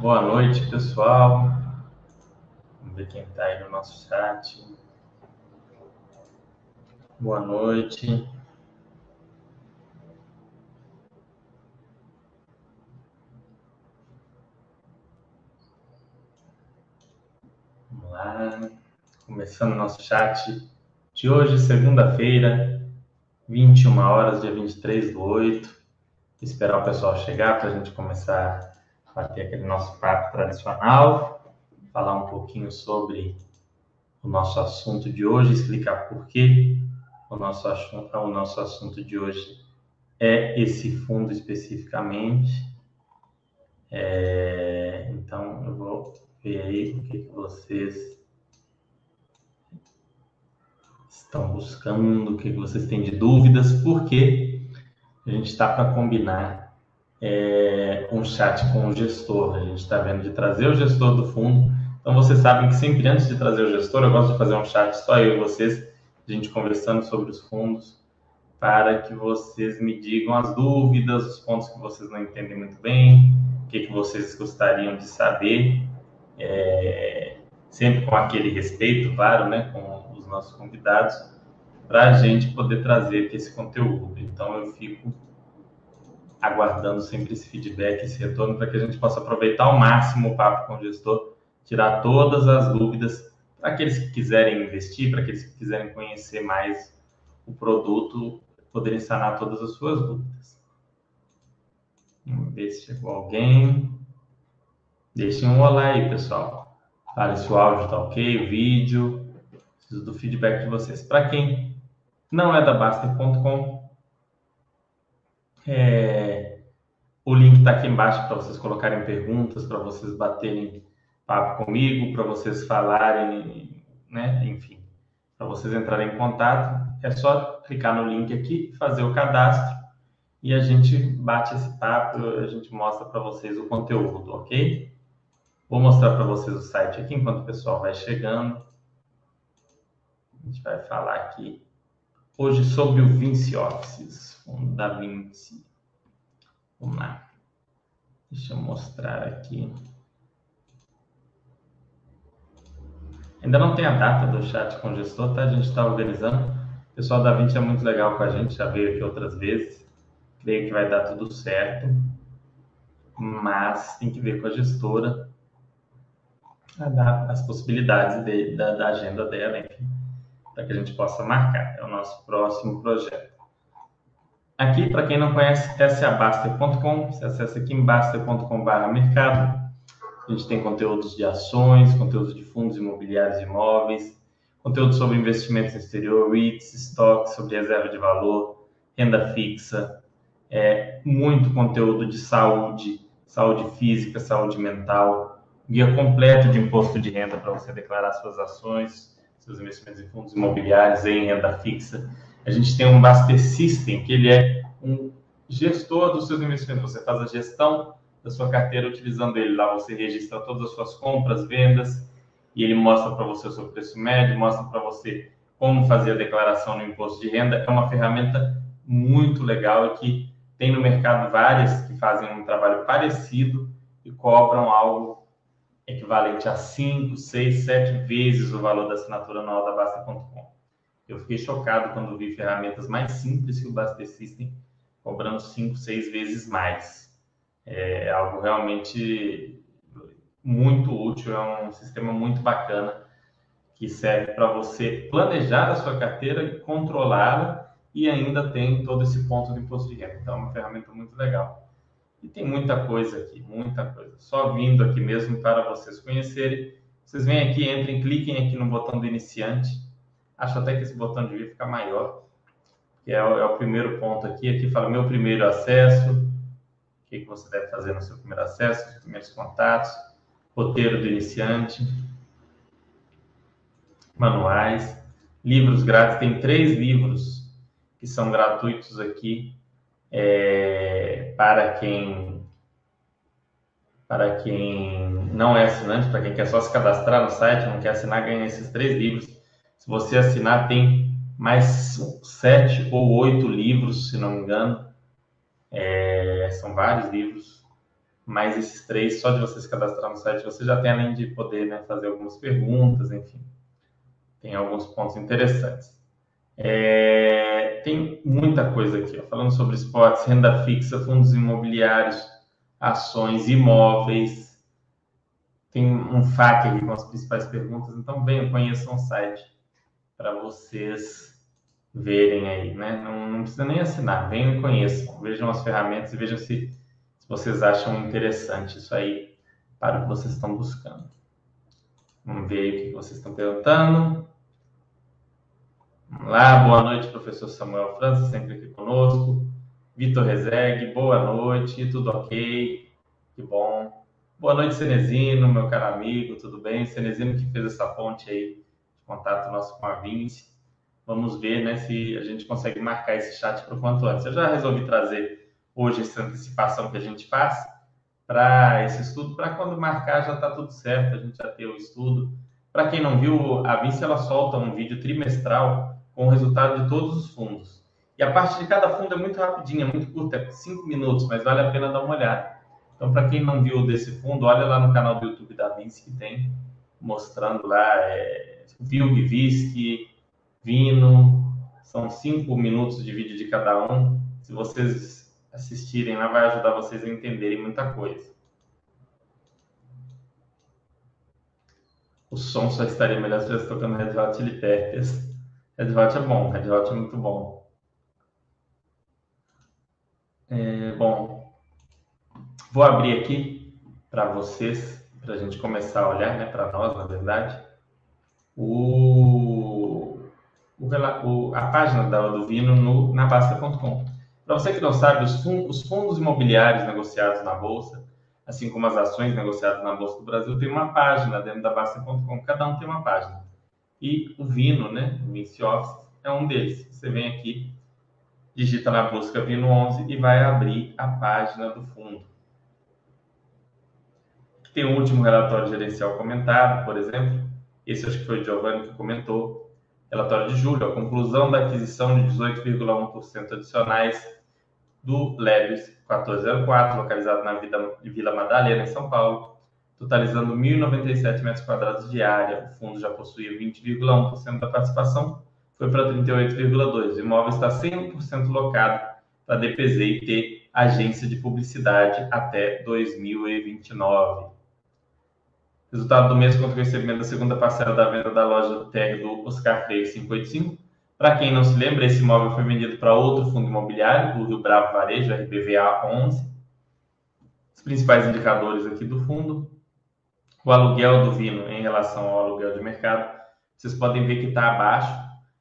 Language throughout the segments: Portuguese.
Boa noite, pessoal. Vamos ver quem está aí no nosso chat. Boa noite. Vamos lá. Começando nosso chat de hoje, segunda-feira, 21 horas, dia 23 do 8. Esperar o pessoal chegar para a gente começar bater aquele nosso papo tradicional, falar um pouquinho sobre o nosso assunto de hoje, explicar por que o nosso assunto, o nosso assunto de hoje é esse fundo especificamente. É, então, eu vou ver aí o que, que vocês estão buscando, o que vocês têm de dúvidas, porque a gente está para combinar é, um chat com o gestor. A gente está vendo de trazer o gestor do fundo. Então, vocês sabem que sempre antes de trazer o gestor, eu gosto de fazer um chat só eu e vocês, a gente conversando sobre os fundos, para que vocês me digam as dúvidas, os pontos que vocês não entendem muito bem, o que, que vocês gostariam de saber, é, sempre com aquele respeito, claro, né, com nossos convidados, para a gente poder trazer esse conteúdo. Então, eu fico aguardando sempre esse feedback, esse retorno, para que a gente possa aproveitar ao máximo o papo com o gestor, tirar todas as dúvidas para aqueles que quiserem investir, para aqueles que quiserem conhecer mais o produto, poderem sanar todas as suas dúvidas. Vamos ver se chegou alguém. Deixem um olá aí, pessoal. Fale se o áudio está ok, o vídeo. Preciso do feedback de vocês. Para quem não é da Baster.com, é, o link está aqui embaixo para vocês colocarem perguntas, para vocês baterem papo comigo, para vocês falarem, né? Enfim, para vocês entrarem em contato. É só clicar no link aqui, fazer o cadastro e a gente bate esse papo, a gente mostra para vocês o conteúdo, ok? Vou mostrar para vocês o site aqui enquanto o pessoal vai chegando. A gente vai falar aqui hoje sobre o Vinci Office, fundo da Vinci. Vamos lá. Deixa eu mostrar aqui. Ainda não tem a data do chat com o gestor, tá? A gente está organizando. O pessoal da Vinci é muito legal com a gente, já veio aqui outras vezes. Creio que vai dar tudo certo. Mas tem que ver com a gestora as possibilidades de, da, da agenda dela, enfim para que a gente possa marcar. É o nosso próximo projeto. Aqui, para quem não conhece, sabaster.com, você acessa aqui em baster.com.br mercado. A gente tem conteúdos de ações, conteúdos de fundos imobiliários e imóveis, conteúdo sobre investimentos no exterior, REITs, estoques, sobre reserva de valor, renda fixa, é, muito conteúdo de saúde, saúde física, saúde mental, guia completo de imposto de renda para você declarar suas ações, seus investimentos em fundos imobiliários em renda fixa. A gente tem um Baster System, que ele é um gestor dos seus investimentos. Você faz a gestão da sua carteira utilizando ele. Lá você registra todas as suas compras, vendas, e ele mostra para você o seu preço médio, mostra para você como fazer a declaração no imposto de renda. É uma ferramenta muito legal e que tem no mercado várias que fazem um trabalho parecido e cobram algo equivalente a 5, 6, 7 vezes o valor da assinatura anual da Basta.com. Eu fiquei chocado quando vi ferramentas mais simples que o Basta System cobrando 5, 6 vezes mais. É algo realmente muito útil, é um sistema muito bacana que serve para você planejar a sua carteira e controlá-la e ainda tem todo esse ponto do imposto de renda. Então, é uma ferramenta muito legal. E tem muita coisa aqui, muita coisa. Só vindo aqui mesmo para vocês conhecerem. Vocês vêm aqui, entrem, cliquem aqui no botão do iniciante. Acho até que esse botão devia ficar maior, que é o, é o primeiro ponto aqui. Aqui fala meu primeiro acesso, o que, que você deve fazer no seu primeiro acesso, os primeiros contatos, roteiro do iniciante, manuais, livros grátis. Tem três livros que são gratuitos aqui é, para quem para quem não é assinante, para quem quer só se cadastrar no site, não quer assinar, ganha esses três livros. Se você assinar, tem mais sete ou oito livros, se não me engano. É, são vários livros mas esses três, só de você se cadastrar no site, você já tem, além de poder né, fazer algumas perguntas, enfim, tem alguns pontos interessantes. É, tem muita coisa aqui, ó, falando sobre esportes, renda fixa, fundos imobiliários, ações, imóveis. Tem um FAQ aqui com as principais perguntas, então venham, conheçam o site para vocês verem aí, né? Não, não, precisa nem assinar, venham e conheçam, vejam as ferramentas e vejam se, se vocês acham interessante isso aí para o que vocês estão buscando. Vamos ver aí o que vocês estão perguntando. Vamos lá, boa noite, professor Samuel França, sempre aqui conosco. Vitor Rezegue, boa noite, tudo ok? Que bom. Boa noite, Cenezino, meu caro amigo, tudo bem? Cenezino que fez essa ponte aí contato nosso com a Vinci. Vamos ver né, se a gente consegue marcar esse chat para o quanto antes. Eu já resolvi trazer hoje essa antecipação que a gente faz para esse estudo, para quando marcar já está tudo certo, a gente já ter o estudo. Para quem não viu, a Vinci ela solta um vídeo trimestral com o resultado de todos os fundos. E a parte de cada fundo é muito rapidinha, muito curta, é 5 minutos, mas vale a pena dar uma olhada. Então, para quem não viu desse fundo, olha lá no canal do YouTube da Vinci que tem, mostrando lá é, Vilg, Visc, Vino, são 5 minutos de vídeo de cada um. Se vocês assistirem lá, vai ajudar vocês a entenderem muita coisa. O som só estaria melhor se estivesse tocando Red Hot Chili Peppers. Red Hot é bom, Red Hot é muito bom. É, bom, vou abrir aqui para vocês, para a gente começar a olhar, né, para nós, na verdade, o, o, a página da, do Vino no, na Basta.com. Para você que não sabe, os fundos, os fundos imobiliários negociados na Bolsa, assim como as ações negociadas na Bolsa do Brasil, tem uma página dentro da Basta.com, cada um tem uma página. E o Vino, né, o Vinci Office, é um deles. Você vem aqui, digita na busca Vino 11 e vai abrir a página do fundo. Tem o último relatório gerencial comentado, por exemplo. Esse acho que foi o Giovanni que comentou. Relatório de julho, a conclusão da aquisição de 18,1% adicionais do Leves 1404, localizado na Vila Madalena, em São Paulo, totalizando 1.097 metros quadrados de área. O fundo já possuía 20,1% da participação, foi para 38,2%. O imóvel está 100% locado para DPZ e ter agência de publicidade até 2029. Resultado do mês contra o recebimento da segunda parcela da venda da loja TR do Oscar Freire 585. Para quem não se lembra, esse imóvel foi vendido para outro fundo imobiliário, o Rio Bravo Varejo, RBVA 11. Os principais indicadores aqui do fundo o aluguel do Vino em relação ao aluguel de mercado, vocês podem ver que está abaixo,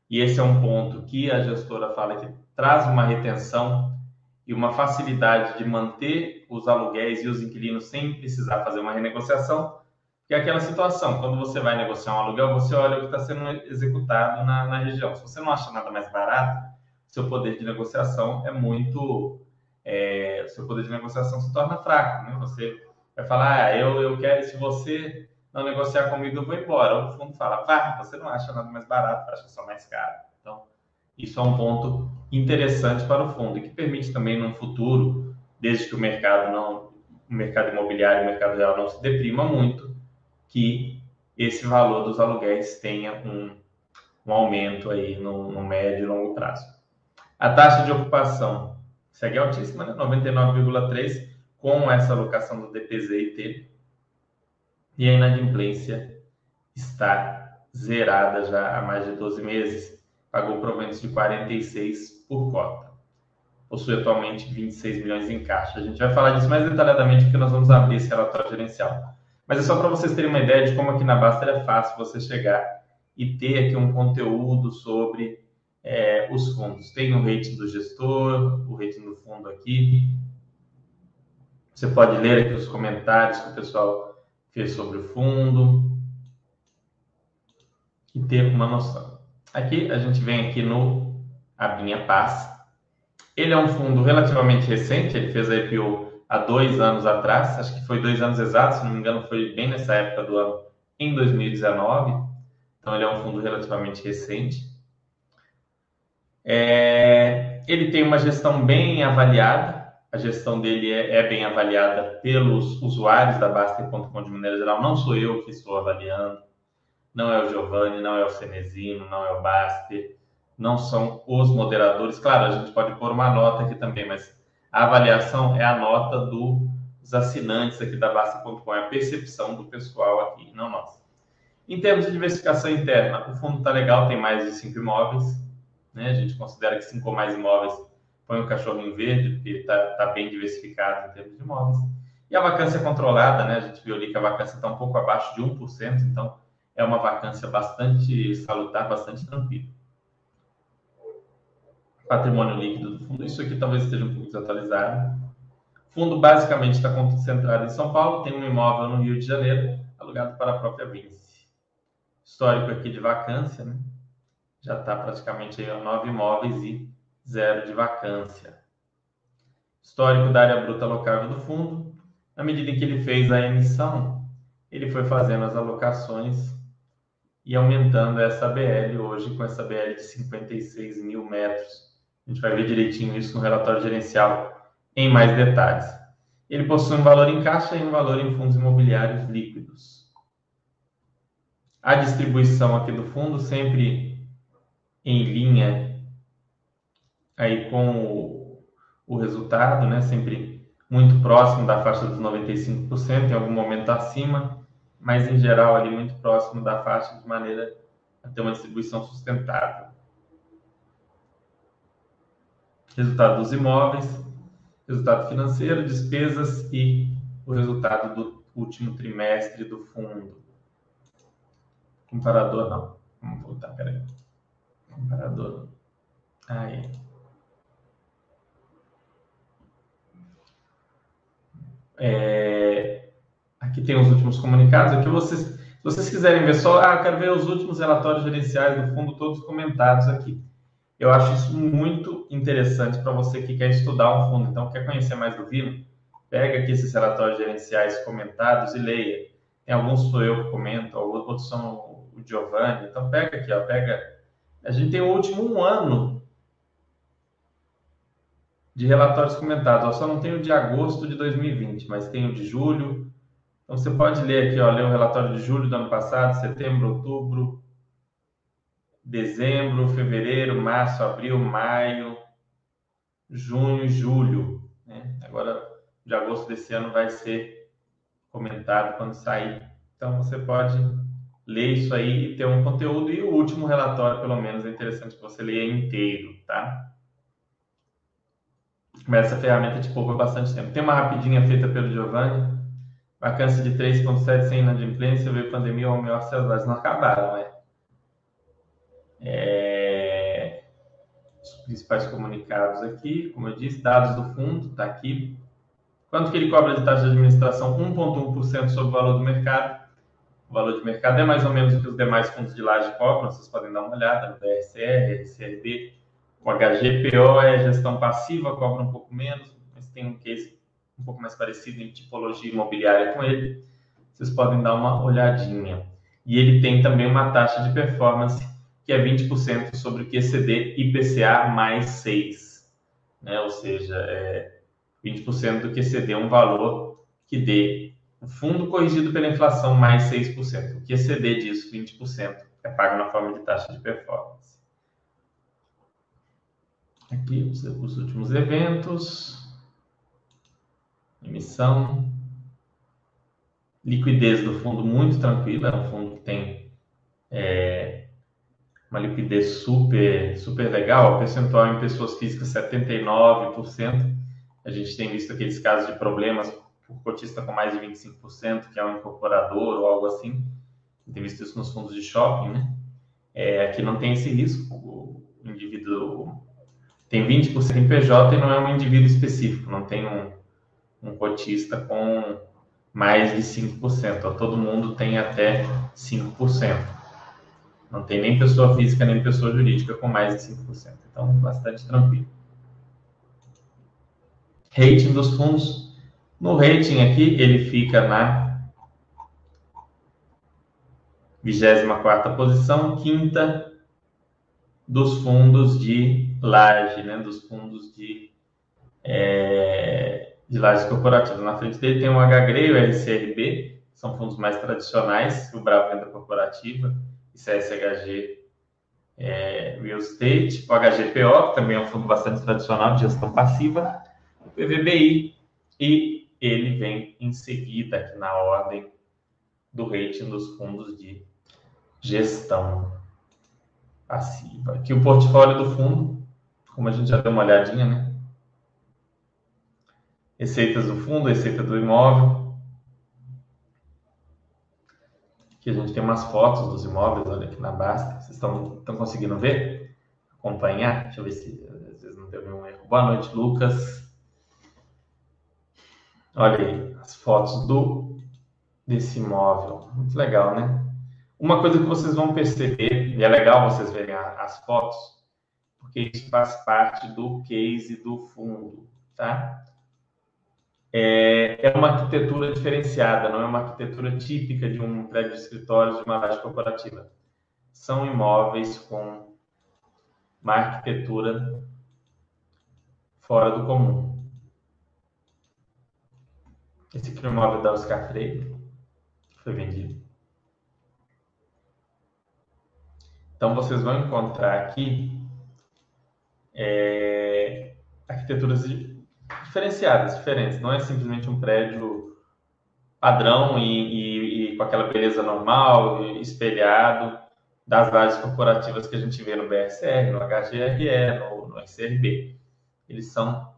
e esse é um ponto que a gestora fala que traz uma retenção e uma facilidade de manter os aluguéis e os inquilinos sem precisar fazer uma renegociação, que é aquela situação, quando você vai negociar um aluguel, você olha o que está sendo executado na, na região. Se você não acha nada mais barato, seu poder de negociação é muito... É, seu poder de negociação se torna fraco, né? Você vai falar, ah, eu, eu quero, se você não negociar comigo, eu vou embora. O fundo fala, vá, você não acha nada mais barato, acha só mais caro. Então, isso é um ponto interessante para o fundo e que permite também, no futuro, desde que o mercado não, o mercado imobiliário, o mercado real não se deprima muito, que esse valor dos aluguéis tenha um, um aumento aí no, no médio e longo prazo. A taxa de ocupação segue altíssima, né? 99,3 com essa alocação do DPZ e T. E a inadimplência está zerada já há mais de 12 meses. Pagou proventos de 46 por cota. Possui atualmente 26 milhões em caixa. A gente vai falar disso mais detalhadamente porque nós vamos abrir esse relatório gerencial. Mas é só para vocês terem uma ideia de como aqui na Baster é fácil você chegar e ter aqui um conteúdo sobre é, os fundos. Tem o rating do gestor, o rating do fundo aqui, você pode ler aqui os comentários que o pessoal fez sobre o fundo e ter uma noção. Aqui a gente vem aqui no Abinha Paz. Ele é um fundo relativamente recente, ele fez a IPO há dois anos atrás, acho que foi dois anos exatos, se não me engano foi bem nessa época do ano, em 2019. Então ele é um fundo relativamente recente. É, ele tem uma gestão bem avaliada, a gestão dele é, é bem avaliada pelos usuários da Baster.com de maneira geral. Não sou eu que estou avaliando, não é o Giovanni, não é o Cenezino, não é o Baster, não são os moderadores. Claro, a gente pode pôr uma nota aqui também, mas a avaliação é a nota dos assinantes aqui da Baster.com, é a percepção do pessoal aqui, não nossa. Em termos de diversificação interna, o fundo está legal, tem mais de cinco imóveis. Né? A gente considera que cinco ou mais imóveis põe o cachorrinho verde, porque está tá bem diversificado em termos de imóveis. E a vacância controlada, né? A gente viu ali que a vacância está um pouco abaixo de 1%, então é uma vacância bastante salutar, bastante tranquila. Patrimônio líquido do fundo, isso aqui talvez esteja um pouco desatualizado. O fundo basicamente está concentrado em São Paulo, tem um imóvel no Rio de Janeiro, alugado para a própria Vinci histórico aqui de vacância, né? Já está praticamente aí nove imóveis e zero de vacância. Histórico da área bruta alocável do fundo. Na medida em que ele fez a emissão, ele foi fazendo as alocações e aumentando essa BL hoje com essa BL de 56 mil metros. A gente vai ver direitinho isso no relatório gerencial em mais detalhes. Ele possui um valor em caixa e um valor em fundos imobiliários líquidos a distribuição aqui do fundo sempre em linha aí com o, o resultado, né? Sempre muito próximo da faixa dos 95%, em algum momento acima, mas em geral ali muito próximo da faixa de maneira a ter uma distribuição sustentável. Resultado dos imóveis, resultado financeiro, despesas e o resultado do último trimestre do fundo. Comparador não. Vamos voltar, peraí. Comparador. Aí. É, aqui tem os últimos comunicados. Aqui vocês, se vocês quiserem ver só, ah, quero ver os últimos relatórios gerenciais do fundo, todos comentados aqui. Eu acho isso muito interessante para você que quer estudar um fundo. Então, quer conhecer mais do Vino? Pega aqui esses relatórios gerenciais comentados e leia. Tem alguns sou eu que comento, outros são o Giovanni. Então pega aqui, ó, pega. A gente tem o último um ano de relatórios comentados. Ó, só não tem o de agosto de 2020, mas tem o de julho. Então você pode ler aqui, ó, ler o relatório de julho do ano passado, setembro, outubro, dezembro, fevereiro, março, abril, maio, junho, julho. Né? Agora, de agosto desse ano vai ser comentado quando sair. Então você pode ler isso aí e ter um conteúdo. E o último relatório, pelo menos, é interessante que você leia inteiro, tá? Mas essa ferramenta te poupa bastante tempo. Tem uma rapidinha feita pelo Giovanni. Vacância de 3,7 sem inadimplência, veio pandemia, o meu as não acabaram, né? É... Os principais comunicados aqui, como eu disse, dados do fundo, tá aqui. Quanto que ele cobra de taxa de administração? 1,1% sobre o valor do mercado o valor de mercado é mais ou menos o que os demais fundos de laje cobram, vocês podem dar uma olhada no DRCR, RCRB. O HGPO é gestão passiva, cobra um pouco menos, mas tem um case um pouco mais parecido em tipologia imobiliária com ele. Vocês podem dar uma olhadinha. E ele tem também uma taxa de performance que é 20% sobre o QCD IPCA mais 6. Né? Ou seja, é 20% do QCD é um valor que dê o fundo corrigido pela inflação mais 6%. O que exceder disso, 20%, é pago na forma de taxa de performance. Aqui os, os últimos eventos. Emissão. Liquidez do fundo muito tranquila. É um fundo que tem é, uma liquidez super, super legal. Percentual em pessoas físicas 79%. A gente tem visto aqueles casos de problemas por cotista com mais de 25%, que é um incorporador ou algo assim. Tem visto isso nos fundos de shopping, né? É, aqui não tem esse risco. O indivíduo tem 20% em PJ e não é um indivíduo específico, não tem um, um cotista com mais de 5%. Todo mundo tem até 5%. Não tem nem pessoa física nem pessoa jurídica com mais de 5%. Então, bastante tranquilo. Rating dos fundos no rating aqui, ele fica na 24 posição, quinta dos fundos de laje, né? dos fundos de é, de. Na frente dele tem o HGRE e o LCRB, são fundos mais tradicionais, o Bravo Renda Corporativa CSHG é, Real Estate, o HGPO, que também é um fundo bastante tradicional de gestão passiva, o PVBI, e ele vem em seguida aqui na ordem do rating dos fundos de gestão passiva. Aqui o portfólio do fundo, como a gente já deu uma olhadinha, né? Receitas do fundo, receita do imóvel. Aqui a gente tem umas fotos dos imóveis, olha aqui na Basta. Vocês estão, estão conseguindo ver? Acompanhar? Deixa eu ver se às vezes não teve um erro. Boa noite, Lucas. Olha aí as fotos do desse imóvel. Muito legal, né? Uma coisa que vocês vão perceber, e é legal vocês verem as fotos, porque isso faz parte do case do fundo, tá? É, é uma arquitetura diferenciada, não é uma arquitetura típica de um prédio de escritórios de uma laje corporativa. São imóveis com uma arquitetura fora do comum. Esse aqui é o imóvel da Oscar Freire, foi vendido. Então, vocês vão encontrar aqui é, arquiteturas diferenciadas, diferentes. Não é simplesmente um prédio padrão e, e, e com aquela beleza normal, espelhado das lajes corporativas que a gente vê no BSR, no HGRE, no, no XRB. Eles são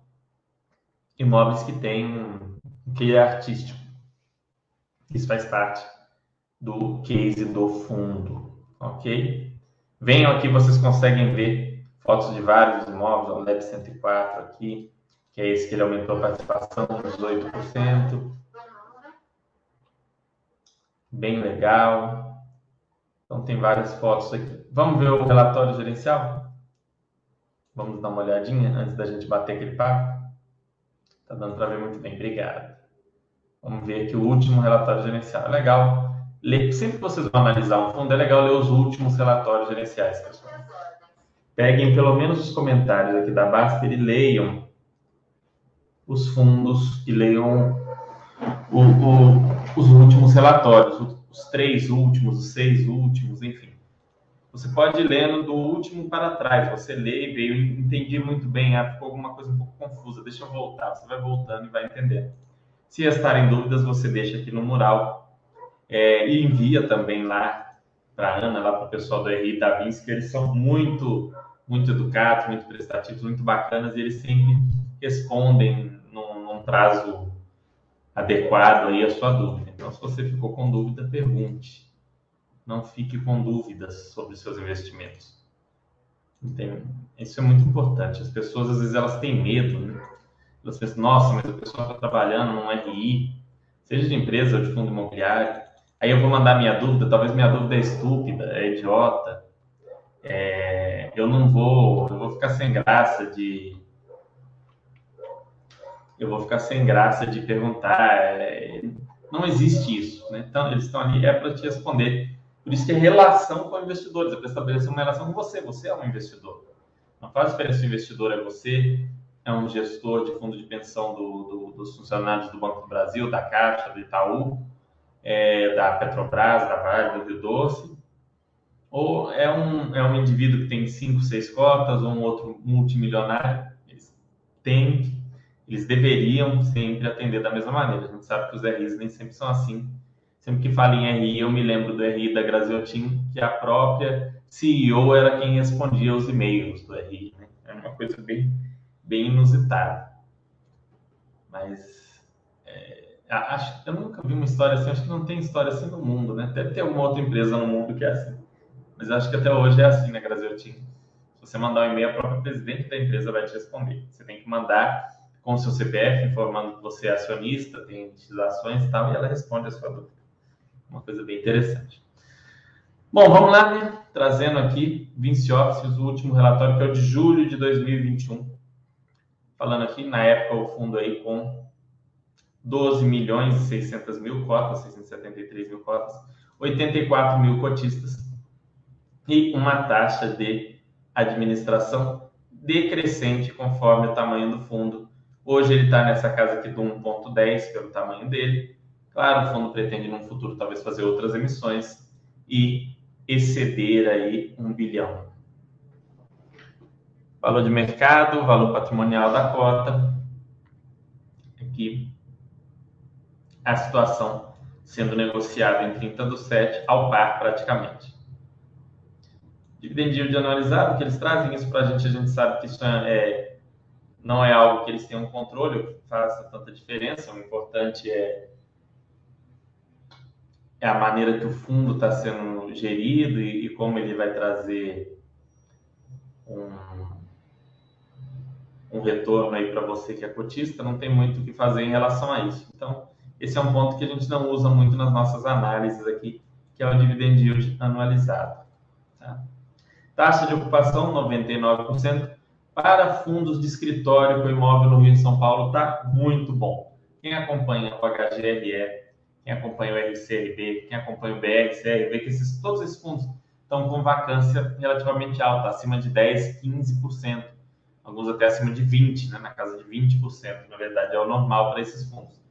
imóveis que têm um que é artístico. Isso faz parte do case do fundo, ok? Venham aqui, vocês conseguem ver fotos de vários imóveis, o LEB 104 aqui, que é esse que ele aumentou a participação, 18%. Bem legal. Então tem várias fotos aqui. Vamos ver o relatório gerencial? Vamos dar uma olhadinha antes da gente bater aquele papo? Tá dando para ver muito bem, obrigado. Vamos ver aqui o último relatório gerencial. É legal sempre que vocês vão analisar um fundo, é legal ler os últimos relatórios gerenciais, pessoal. Peguem pelo menos os comentários aqui da Baster e leiam os fundos e leiam o, o, os últimos relatórios, os três últimos, os seis últimos, enfim. Você pode ir lendo do último para trás. Você lê e veio, entendi muito bem, ah, ficou alguma coisa um pouco confusa, deixa eu voltar. Você vai voltando e vai entendendo. Se restarem dúvidas, você deixa aqui no mural é, e envia também lá para a Ana, lá para o pessoal do RI da Vinci, que eles são muito, muito educados, muito prestativos, muito bacanas, e eles sempre respondem prazo adequado aí a sua dúvida. Então, se você ficou com dúvida, pergunte. Não fique com dúvidas sobre seus investimentos. Entende? Isso é muito importante. As pessoas, às vezes, elas têm medo, né? Elas pensam, nossa, mas a pessoa está trabalhando num RI, seja de empresa ou de fundo imobiliário, Aí eu vou mandar minha dúvida, talvez minha dúvida é estúpida, é idiota. É, eu não vou, eu vou ficar sem graça de eu vou ficar sem graça de perguntar. É, não existe isso, né? Então eles estão ali é para te responder. Por isso que é relação com investidores, é para estabelecer uma relação com você. Você é um investidor. Não faz diferença se o investidor é você, é um gestor de fundo de pensão do, do, dos funcionários do Banco do Brasil, da Caixa, do Itaú é, da Petrobras, da Vale, do Rio Doce, ou é um, é um indivíduo que tem cinco, seis cotas, ou um outro multimilionário, eles têm, eles deveriam sempre atender da mesma maneira. A gente sabe que os RIs nem sempre são assim. Sempre que falo em RI, eu me lembro do RI da Graziotin, que a própria CEO era quem respondia os e-mails do RI. Né? É uma coisa bem, bem inusitada. Mas é, Acho, eu nunca vi uma história assim, acho que não tem história assim no mundo, né? Deve ter alguma outra empresa no mundo que é assim. Mas acho que até hoje é assim na Brasil Team. Se você mandar um e-mail, a própria presidente da empresa vai te responder. Você tem que mandar com seu CPF, informando que você é acionista, tem utilizações e tal, e ela responde a sua dúvida. Uma coisa bem interessante. Bom, vamos lá, né? Trazendo aqui Vinci o último relatório, que é o de julho de 2021. Falando aqui, na época, o fundo aí com 12 milhões e 600 mil cotas, 673 mil cotas, 84 mil cotistas e uma taxa de administração decrescente conforme o tamanho do fundo. Hoje ele está nessa casa aqui do 1,10 pelo tamanho dele. Claro, o fundo pretende no futuro talvez fazer outras emissões e exceder aí um bilhão. Valor de mercado, valor patrimonial da cota. Aqui a situação sendo negociada em 30 do 7 ao par praticamente. Dividend yield analisado, que eles trazem isso para a gente, a gente sabe que isso é, é, não é algo que eles tenham controle, que faça tanta diferença. O importante é, é a maneira que o fundo está sendo gerido e, e, como ele vai trazer um, um retorno aí para você que é cotista. Não tem muito o que fazer em relação a isso. Então, esse é um ponto que a gente não usa muito nas nossas análises aqui, que é o dividend yield anualizado. Tá? Taxa de ocupação, 99%. Para fundos de escritório com imóvel no Rio de São Paulo, está muito bom. Quem acompanha o HGRE, quem acompanha o RCRB, quem acompanha o BRCR, vê que esses, todos esses fundos estão com vacância relativamente alta, acima de 10%, 15%, alguns até acima de 20%, né? na casa de 20%, na verdade, é o normal para esses fundos.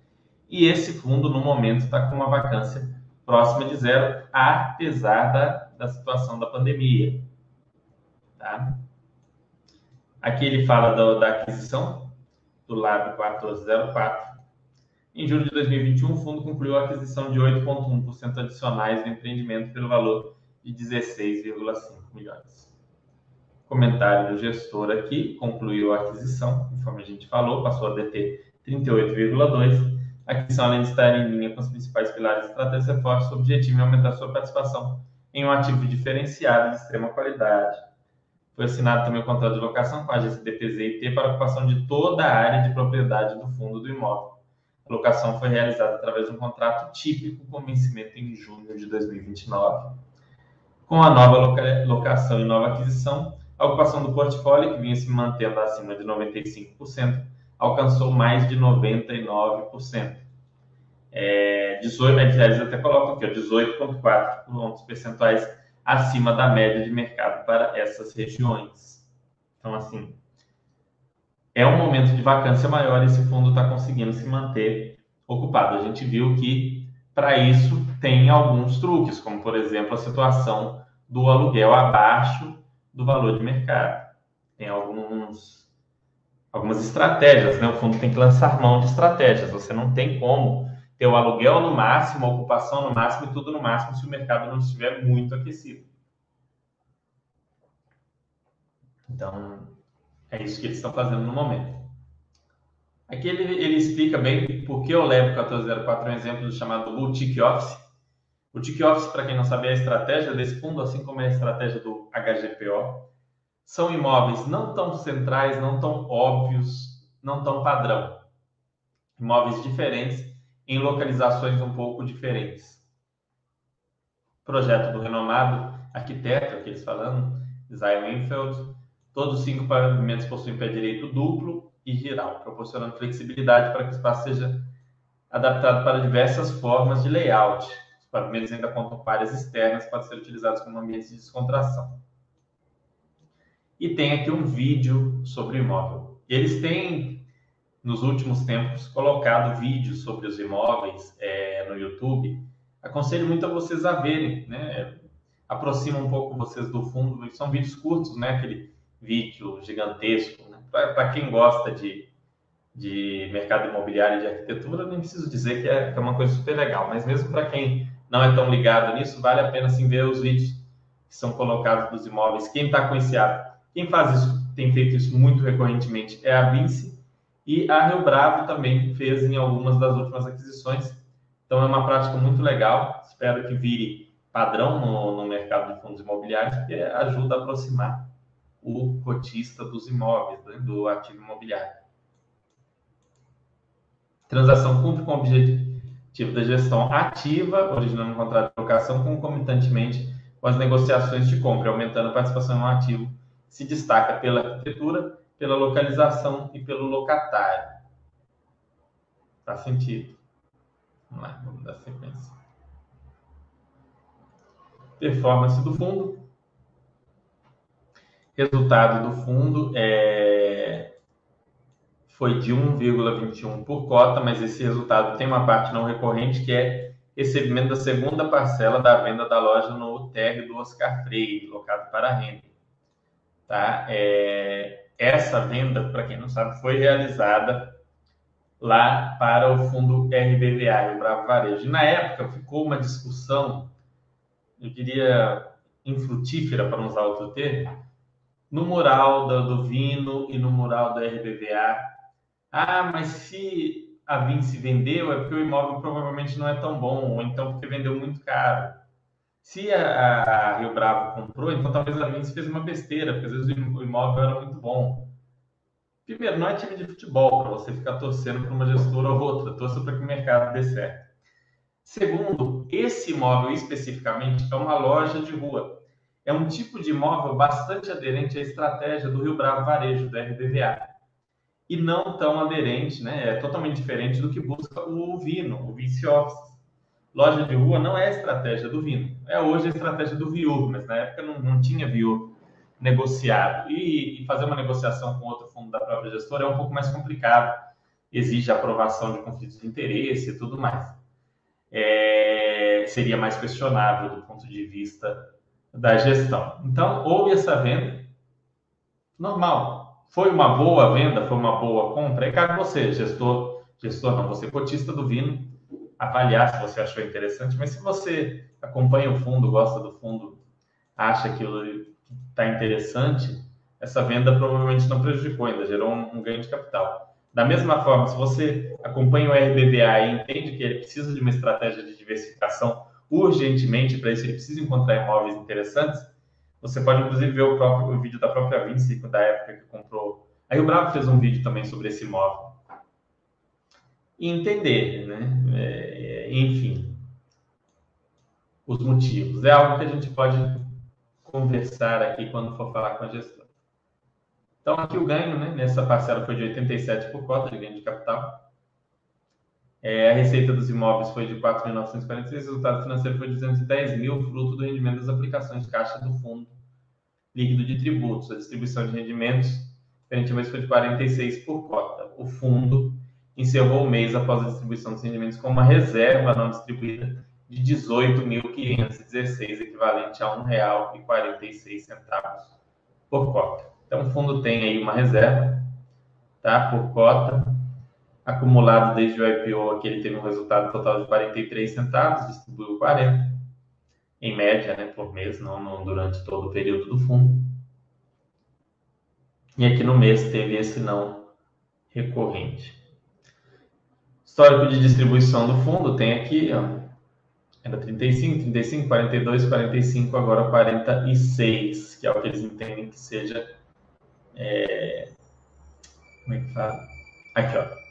E esse fundo, no momento, está com uma vacância próxima de zero, apesar da, da situação da pandemia. Tá? Aqui ele fala do, da aquisição do lado 1404. Em julho de 2021, o fundo concluiu a aquisição de 8,1% adicionais do empreendimento pelo valor de 16,5 milhões. Comentário do gestor aqui, concluiu a aquisição, conforme a gente falou, passou a deter 38,2%. A aquisição, além de estar em linha com os principais pilares estratégicos, reforça o objetivo em aumentar sua participação em um ativo diferenciado de extrema qualidade, foi assinado também o contrato de locação com a agência DPZ para a ocupação de toda a área de propriedade do fundo do imóvel. A locação foi realizada através de um contrato típico com vencimento em junho de 2029. Com a nova locação e nova aquisição, a ocupação do portfólio, que vinha se mantendo acima de 95%, alcançou mais de 99%. É, 18, eles até colocam aqui, 18,4 pontos percentuais acima da média de mercado para essas regiões. Então, assim, é um momento de vacância maior e esse fundo está conseguindo se manter ocupado. A gente viu que, para isso, tem alguns truques, como, por exemplo, a situação do aluguel abaixo do valor de mercado. Tem alguns, algumas estratégias, né? O fundo tem que lançar mão de estratégias. Você não tem como ter o aluguel no máximo, a ocupação no máximo e tudo no máximo se o mercado não estiver muito aquecido. Então, é isso que eles estão fazendo no momento. Aqui ele, ele explica bem por que eu levo 1404 um exemplo chamado Boutique Office. Boutique Office, para quem não sabe, é a estratégia desse fundo, assim como é a estratégia do HGPO. São imóveis não tão centrais, não tão óbvios, não tão padrão. Imóveis diferentes em localizações um pouco diferentes. Projeto do renomado arquiteto, aqueles falando, Zion Winfield. Todos os cinco pavimentos possuem pé direito duplo e giral, proporcionando flexibilidade para que o espaço seja adaptado para diversas formas de layout. Os pavimentos ainda contam áreas externas podem ser utilizados como ambientes de descontração. E tem aqui um vídeo sobre o imóvel. Eles têm nos últimos tempos, colocado vídeos sobre os imóveis é, no YouTube. Aconselho muito a vocês a verem, né? Aproxima um pouco vocês do fundo. São vídeos curtos, né? Aquele vídeo gigantesco. Né? Para quem gosta de, de mercado imobiliário e de arquitetura, nem preciso dizer que é, que é uma coisa super legal. Mas mesmo para quem não é tão ligado nisso, vale a pena sim ver os vídeos que são colocados dos imóveis. Quem está com esse hábito, quem faz isso, tem feito isso muito recorrentemente, é a Vinci e a Rio Bravo também fez em algumas das últimas aquisições. Então é uma prática muito legal. Espero que vire padrão no, no mercado de fundos imobiliários, porque ajuda a aproximar o cotista dos imóveis, né, do ativo imobiliário. Transação cumpre com o objetivo da gestão ativa, originando um contrato de locação concomitantemente com as negociações de compra, aumentando a participação no ativo. Se destaca pela arquitetura, pela localização e pelo locatário. Faz sentido. Vamos lá, vamos dar sequência. Performance do fundo. Resultado do fundo é foi de 1,21 por cota, mas esse resultado tem uma parte não recorrente que é recebimento da segunda parcela da venda da loja no térreo do Oscar Freire, locado para renda. Tá? É, essa venda, para quem não sabe, foi realizada lá para o fundo RBVA, o Bravo Varejo. E na época ficou uma discussão, eu diria infrutífera, para usar outro termo, no mural do, Vino e no mural do RBVA. Ah, mas se a Vinci vendeu, é porque o imóvel provavelmente não é tão bom, ou então porque vendeu muito caro. Se a, a Rio Bravo comprou, então talvez a Vinci fez uma besteira, porque às vezes o imóvel era muito bom. Primeiro, não é time de futebol para você ficar torcendo para uma gestora ou outra, torça para que o mercado dê certo. Segundo, esse imóvel especificamente é uma loja de rua. É um tipo de imóvel bastante aderente à estratégia do Rio Bravo Varejo, do RBVA e não tão aderente, né? É totalmente diferente do que busca o Vino, o Vice Office. Loja de rua não é a estratégia do Vino, é hoje a estratégia do Viur, mas na época não, não tinha Viur negociado. E, e, fazer uma negociação com outro fundo da própria gestora é um pouco mais complicado, exige aprovação de conflitos de interesse e tudo mais. É, seria mais questionável do ponto de vista da gestão. Então, houve essa venda normal, foi uma boa venda, foi uma boa compra, é cabe você, gestor, gestor não, você cotista do Vino, avaliar se você achou interessante, mas se você acompanha o fundo, gosta do fundo, acha que está interessante, essa venda provavelmente não prejudicou ainda, gerou um, um, ganho de capital. Da mesma forma, se você acompanha o RBVA e entende que ele precisa de uma estratégia de diversificação urgentemente, para isso ele precisa encontrar imóveis interessantes, você pode, inclusive, ver o, próprio, o vídeo da própria Vinci, da época que comprou. Aí o Bravo fez um vídeo também sobre esse imóvel. Entender, né? É, enfim, os motivos. É algo que a gente pode conversar aqui quando for falar com a gestora. Então, aqui o ganho, né? Nessa parcela foi de 87 por cota de ganho de capital. É, a receita dos imóveis foi de 4.946, o resultado financeiro foi de 210 mil, fruto do rendimento das aplicações de caixa do fundo líquido de tributos. A distribuição de rendimentos, aparentemente, foi de 46 por cota. O fundo encerrou o mês após a distribuição dos rendimentos com uma reserva não distribuída de 18.516, equivalente a R$ 1,46 por cota. Então, o fundo tem aí uma reserva, tá, por cota, acumulado desde o IPO, aqui ele teve um resultado total de 43 centavos, distribuiu 40, em média, né, por mês, não, não durante todo o período do fundo. E aqui no mês teve esse não recorrente. Histórico de distribuição do fundo tem aqui, ó, era 35, 35, 42, 45, agora 46, que é o que eles entendem que seja. É... Como é que fala? Aqui, ó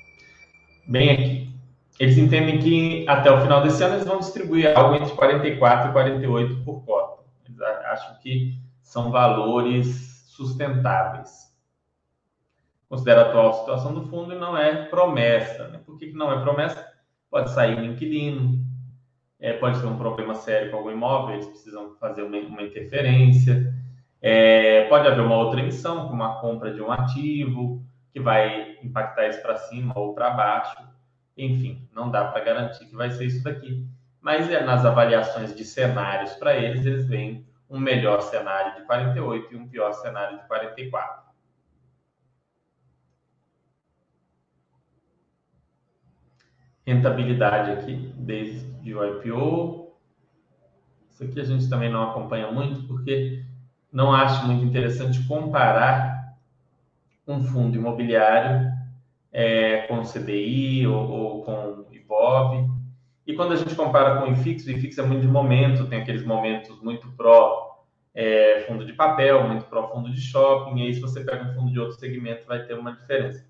bem aqui. Eles entendem que até o final desse ano eles vão distribuir algo entre 44 e 48 por cota. Eles acham que são valores sustentáveis. Considera a atual situação do fundo e não é promessa. Né? Por que, não é promessa? Pode sair um inquilino, é, pode ter um problema sério com algum imóvel, eles precisam fazer uma, uma interferência, é, pode haver uma outra emissão, como a compra de um ativo, que vai impactar isso para cima ou para baixo. Enfim, não dá para garantir que vai ser isso daqui. Mas é, nas avaliações de cenários para eles, eles veem um melhor cenário de 48 e um pior cenário de 44. Rentabilidade aqui, desde o IPO. Isso aqui a gente também não acompanha muito, porque não acho muito interessante comparar um fundo imobiliário é, com CDI ou, ou com IBOV. E quando a gente compara com o IFIX, o IFIX é muito de momento, tem aqueles momentos muito pró é, fundo de papel, muito pró fundo de shopping, e aí se você pega um fundo de outro segmento vai ter uma diferença.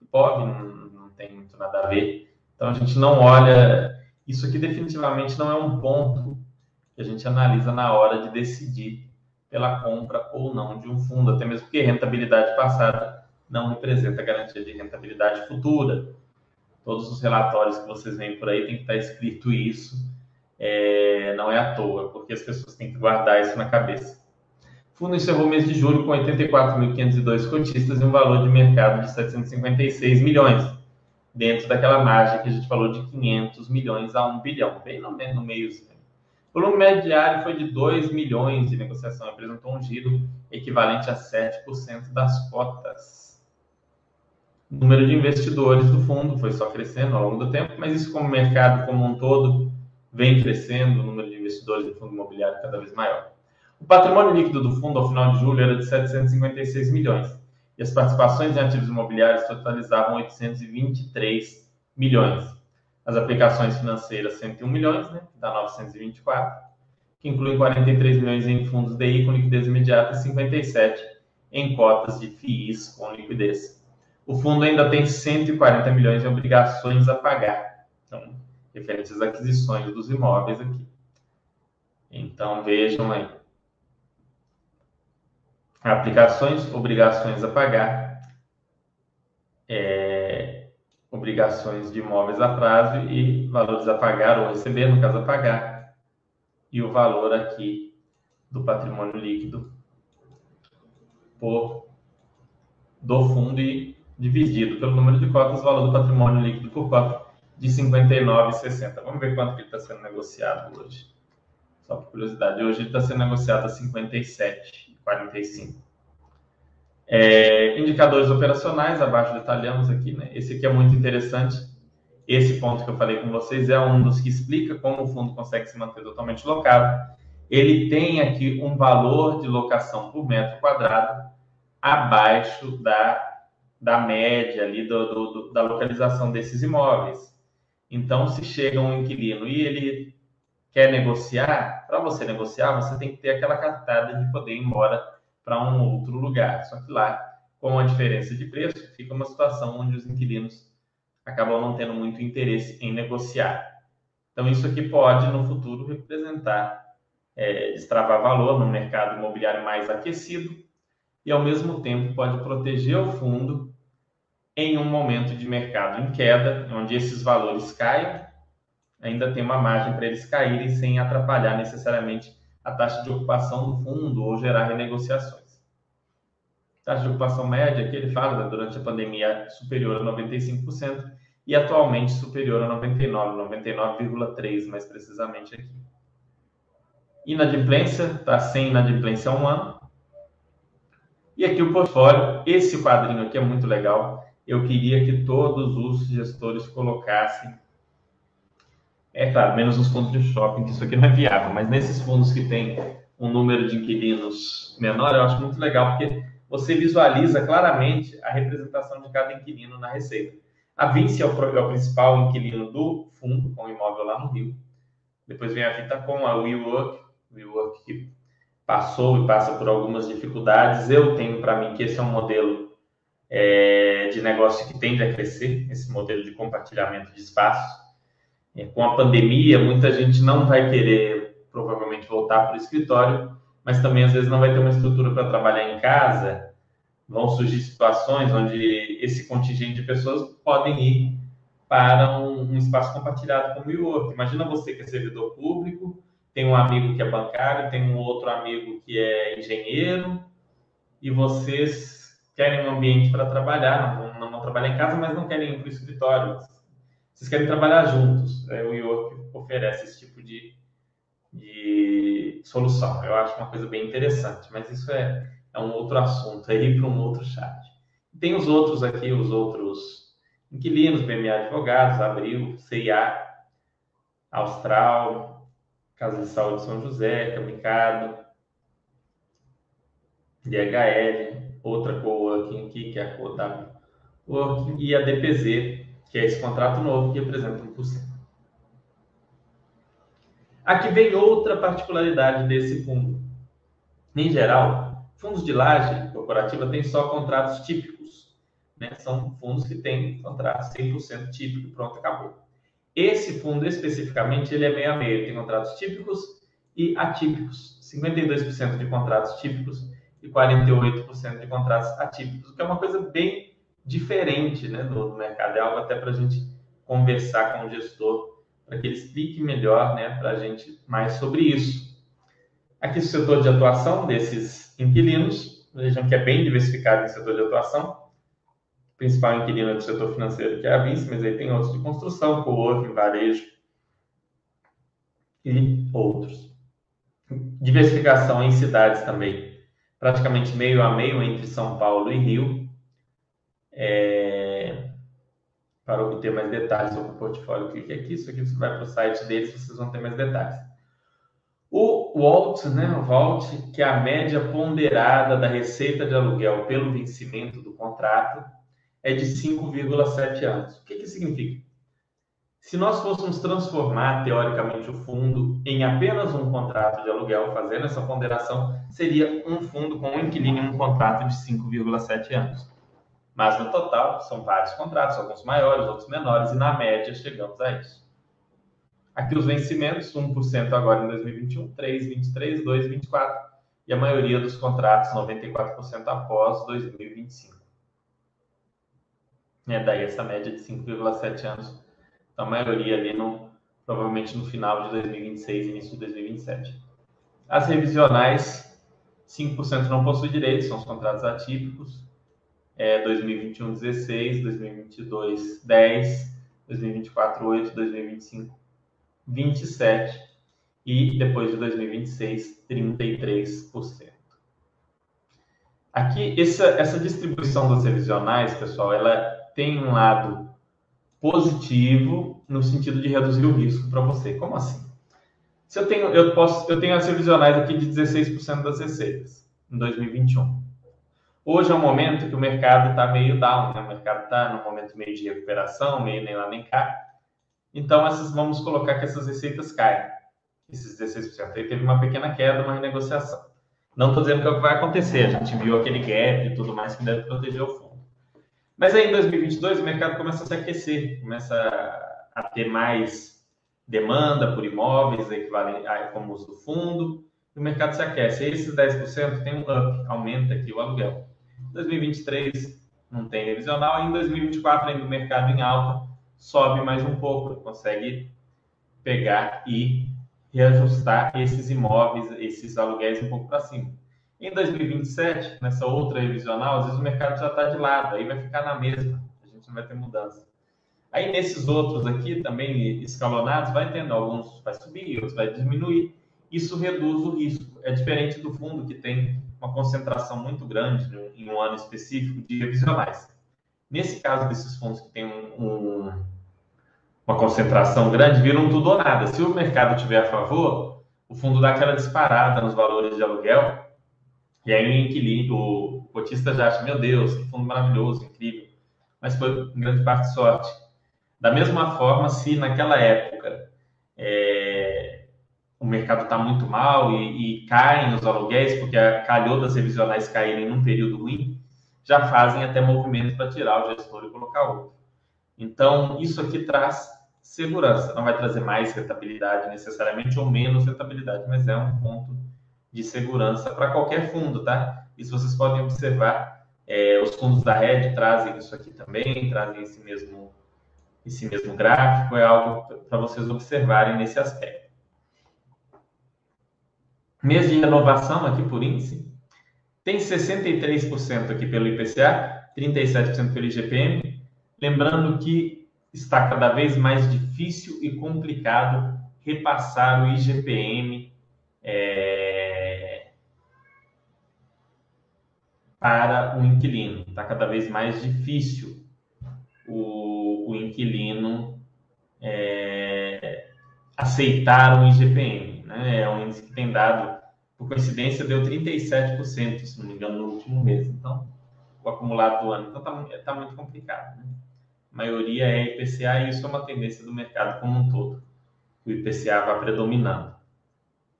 IBOV não, não tem muito nada a ver. Então a gente não olha. Isso aqui definitivamente não é um ponto que a gente analisa na hora de decidir pela compra ou não de um fundo, até mesmo porque rentabilidade passada não representa garantia de rentabilidade futura. Todos os relatórios que vocês veem por aí tem que estar escrito isso, é, não é à toa, porque as pessoas têm que guardar isso na cabeça. fundo encerrou o mês de julho com 84.502 cotistas e um valor de mercado de 756 milhões, dentro daquela margem que a gente falou de 500 milhões a 1 bilhão, bem no, no meio. O volume médio diário foi de 2 milhões de negociação, apresentou um giro equivalente a 7% das cotas. O número de investidores do fundo foi só crescendo ao longo do tempo, mas isso como mercado como um todo vem crescendo, o número de investidores do fundo imobiliário cada vez maior. O patrimônio líquido do fundo ao final de julho era de 756 milhões as participações em ativos imobiliários totalizavam 823 milhões. As aplicações financeiras, 101 milhões, né, dá 924, que incluem 43 milhões em fundos DI com liquidez imediata e 57 em cotas de FIIs com liquidez. O fundo ainda tem 140 milhões em obrigações a pagar, então, referentes às aquisições dos imóveis aqui. Então, vejam aí aplicações, obrigações a pagar, é, obrigações de imóveis a prazo e valores a pagar ou receber, no caso a pagar, e o valor aqui do patrimônio líquido por do fundo e dividido pelo número de cotas, o valor do patrimônio líquido por cota de 59,60. Vamos ver quanto que ele está sendo negociado hoje. Só por curiosidade, hoje ele está sendo negociado a 57. 45. É, indicadores operacionais, abaixo detalhamos aqui, né? Esse aqui é muito interessante. Esse ponto que eu falei com vocês é um dos que explica como o fundo consegue se manter totalmente locado. Ele tem aqui um valor de locação por metro quadrado abaixo da, da média ali do, do, da localização desses imóveis. Então, se chega um inquilino e ele quer negociar, para você negociar, você tem que ter aquela cartada de poder ir embora para um outro lugar. Só que lá, com a diferença de preço, fica uma situação onde os inquilinos acabam não tendo muito interesse em negociar. Então, isso aqui pode, no futuro, representar é, destravar valor no mercado imobiliário mais aquecido e, ao mesmo tempo, pode proteger o fundo em um momento de mercado em queda, onde esses valores caem ainda tem uma margem para eles caírem sem atrapalhar necessariamente a taxa de ocupação do fundo ou gerar renegociações. taxa de ocupação média que ele fala durante a pandemia superior a 95% e atualmente superior a 99, 99,3 mais precisamente aqui. Inadimplência, está sem inadimplência há um ano. E aqui o portfólio, esse quadrinho aqui é muito legal. Eu queria que todos os gestores colocassem é claro, menos nos fundos de shopping, que isso aqui não é viável, mas nesses fundos que tem um número de inquilinos menor, eu acho muito legal, porque você visualiza claramente a representação de cada inquilino na receita. A Vinci é o, é o principal inquilino do fundo, com o imóvel lá no Rio. Depois vem a Vitacom, a WeWork, WeWork que passou e passa por algumas dificuldades. Eu tenho para mim que esse é um modelo é, de negócio que tende a crescer, esse modelo de compartilhamento de espaços. É, com a pandemia, muita gente não vai querer provavelmente voltar para o escritório, mas também às vezes não vai ter uma estrutura para trabalhar em casa. Vão surgir situações onde esse contingente de pessoas podem ir para um, um espaço compartilhado como o outro. Imagina você que é servidor público, tem um amigo que é bancário, tem um outro amigo que é engenheiro, e vocês querem um ambiente para trabalhar, não, não, não trabalhar em casa, mas não querem ir para o escritório vocês querem trabalhar juntos. É, o York oferece esse tipo de, de solução. Eu acho uma coisa bem interessante, mas isso é, é um outro assunto, ir para um outro chat. Tem os outros aqui, os outros inquilinos, BMA Advogados, Abril, CIA, Austral, Casa de Saúde São José, Camicado, DHL, outra coworking aqui, que é a CoW Working, e a DPZ, que é esse contrato novo que representa 1%. Aqui vem outra particularidade desse fundo. Em geral, fundos de laje corporativa têm só contratos típicos. Né? São fundos que têm contrato 100% típico, pronto, acabou. Esse fundo, especificamente, ele é meio a meio. Tem contratos típicos e atípicos. 52% de contratos típicos e 48% de contratos atípicos, o que é uma coisa bem diferente né, do, mercado. É algo até para a gente conversar com o gestor, para que ele explique melhor né, para a gente mais sobre isso. Aqui o setor de atuação desses inquilinos, vejam que é bem diversificado em setor de atuação. O principal inquilino é do setor financeiro, que é a Vinci, mas aí tem outros de construção, co-working, varejo e outros. Diversificação em cidades também, praticamente meio a meio entre São Paulo e Rio. É... Para obter mais detalhes sobre o portfólio, clique aqui. Isso aqui você vai para o site deles, vocês vão ter mais detalhes. O WALT, né, o VALT, que é a média ponderada da receita de aluguel pelo vencimento do contrato, é de 5,7 anos. O que, que significa? Se nós fôssemos transformar, teoricamente, o fundo em apenas um contrato de aluguel, fazendo essa ponderação, seria um fundo com um inquilino em um contrato de 5,7 anos. Mas no total, são vários contratos, alguns maiores, outros menores, e na média chegamos a isso. Aqui os vencimentos, 1% agora em 2021, 3, 23, 2, 24. E a maioria dos contratos, 94% após 2025. É daí essa média de 5,7 anos. Então, a maioria ali, no, provavelmente no final de 2026 início de 2027. As revisionais, 5% não possui direito, são os contratos atípicos. É, 2021, 16, 2022, 10, 2024, 8, 2025, 27% e depois de 2026, 33%. Aqui, essa, essa distribuição das revisionais, pessoal, ela tem um lado positivo no sentido de reduzir o risco para você. Como assim? Se eu tenho, eu posso, eu tenho as revisionais aqui de 16% das receitas em 2021. Hoje é um momento que o mercado está meio down, né? o mercado está no momento meio de recuperação, meio nem lá nem cá. Então, essas, vamos colocar que essas receitas caem, esses 16%. Aí teve uma pequena queda, uma renegociação. Não estou dizendo que é o que vai acontecer, a gente viu aquele gap e tudo mais que deve proteger o fundo. Mas aí em 2022 o mercado começa a se aquecer, começa a ter mais demanda por imóveis equivalentes como os do fundo, e o mercado se aquece. Aí esses 10% tem um up, aumenta aqui o aluguel. Em 2023 não tem revisional, em 2024 ainda o mercado em alta, sobe mais um pouco, consegue pegar e reajustar esses imóveis, esses aluguéis um pouco para cima. Em 2027, nessa outra revisional, às vezes o mercado já está de lado, aí vai ficar na mesma, a gente não vai ter mudança. Aí nesses outros aqui, também escalonados, vai tendo alguns vai subir, outros vai diminuir. Isso reduz o risco. É diferente do fundo que tem uma concentração muito grande em um ano específico de revisionais. Nesse caso desses fundos que tem um, um uma concentração grande, viram tudo ou nada. Se o mercado tiver a favor, o fundo dá aquela disparada nos valores de aluguel, e aí o inquilino, o cotista já acha, meu Deus, que fundo maravilhoso, incrível. Mas foi em grande parte sorte. Da mesma forma, se naquela época é, o mercado está muito mal e, e caem os aluguéis, porque calhou das revisionais caírem num período ruim, já fazem até movimentos para tirar o gestor e colocar outro. Então, isso aqui traz segurança. Não vai trazer mais rentabilidade necessariamente ou menos rentabilidade, mas é um ponto de segurança para qualquer fundo, tá? Isso vocês podem observar. É, os fundos da rede trazem isso aqui também, trazem esse mesmo, esse mesmo gráfico. É algo para vocês observarem nesse aspecto. Mês de renovação aqui por índice. Tem 63% aqui pelo IPCA, 37% pelo IGPM, Lembrando que está cada vez mais difícil e complicado repassar o IGPM é, para o inquilino. Está cada vez mais difícil o, o inquilino é, aceitar o IGPM. Né? É um índice que tem dado, por coincidência, deu 37%, se não me engano, no último mês. Então, o acumulado do ano. Então, está tá muito complicado. Né? maioria é IPCA e isso é uma tendência do mercado como um todo. O IPCA vai predominando.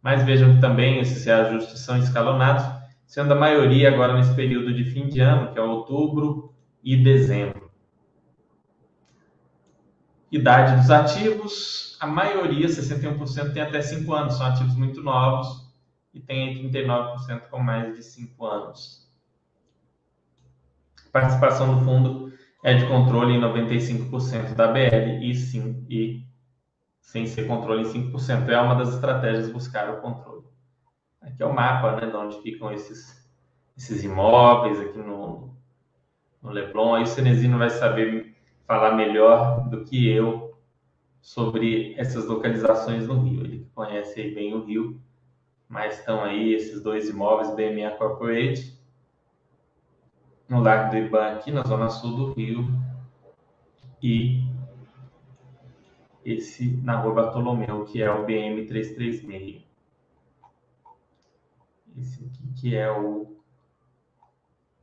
Mas vejam que também esses reajustes são escalonados, sendo a maioria agora nesse período de fim de ano, que é outubro e dezembro. Idade dos ativos, a maioria, 61%, tem até 5 anos, são ativos muito novos e tem 39% com mais de 5 anos. Participação do fundo é de controle em 95% da BL e sim e sem ser controle em 5%. É uma das estratégias buscar o controle. Aqui é o mapa, né, de onde ficam esses esses imóveis aqui no, no Leblon. Aí o Cenezino vai saber falar melhor do que eu sobre essas localizações no Rio. Ele conhece bem o Rio, mas estão aí esses dois imóveis, BMA Corporate, no Largo do Iban, aqui na zona sul do Rio, e esse na Rua Bartolomeu, que é o BM 336. Esse aqui que é o.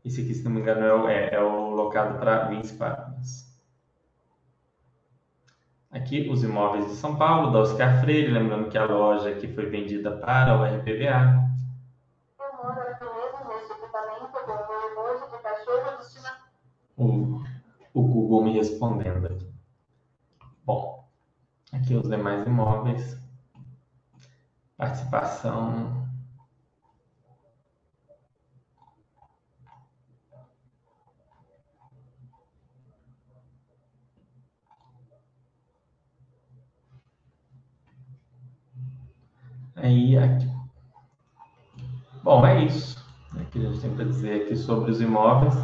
Esse aqui, se não me engano, é, é o locado para Partners. Aqui, os imóveis de São Paulo, da Oscar Freire, lembrando que a loja aqui foi vendida para o RPBA. O, o Google me respondendo aqui. Bom, aqui os demais imóveis. Participação Aí, aqui. Bom, é isso né, que a gente tem para dizer aqui sobre os imóveis.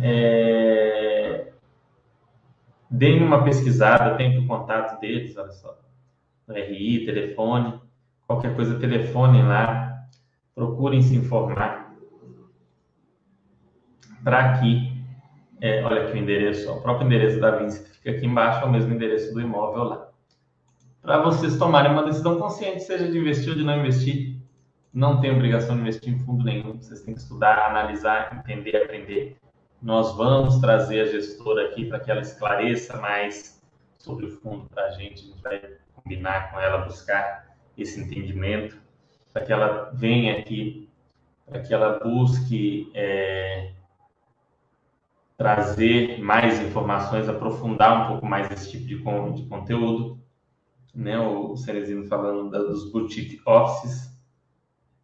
É... Deem uma pesquisada, tem o contato deles, olha só. RI, telefone, qualquer coisa, telefone lá, procurem se informar. Para aqui, é, olha aqui o endereço, ó, o próprio endereço da Vinci fica aqui embaixo, é o mesmo endereço do imóvel lá para vocês tomarem uma decisão consciente, seja de investir ou de não investir. Não tem obrigação de investir em fundo nenhum. Vocês têm que estudar, analisar, entender, aprender. Nós vamos trazer a gestora aqui para que ela esclareça mais sobre o fundo para a gente. A gente vai combinar com ela, buscar esse entendimento, para que ela venha aqui, para que ela busque é, trazer mais informações, aprofundar um pouco mais esse tipo de, de conteúdo né, o Cerezino falando da, dos boutique offices,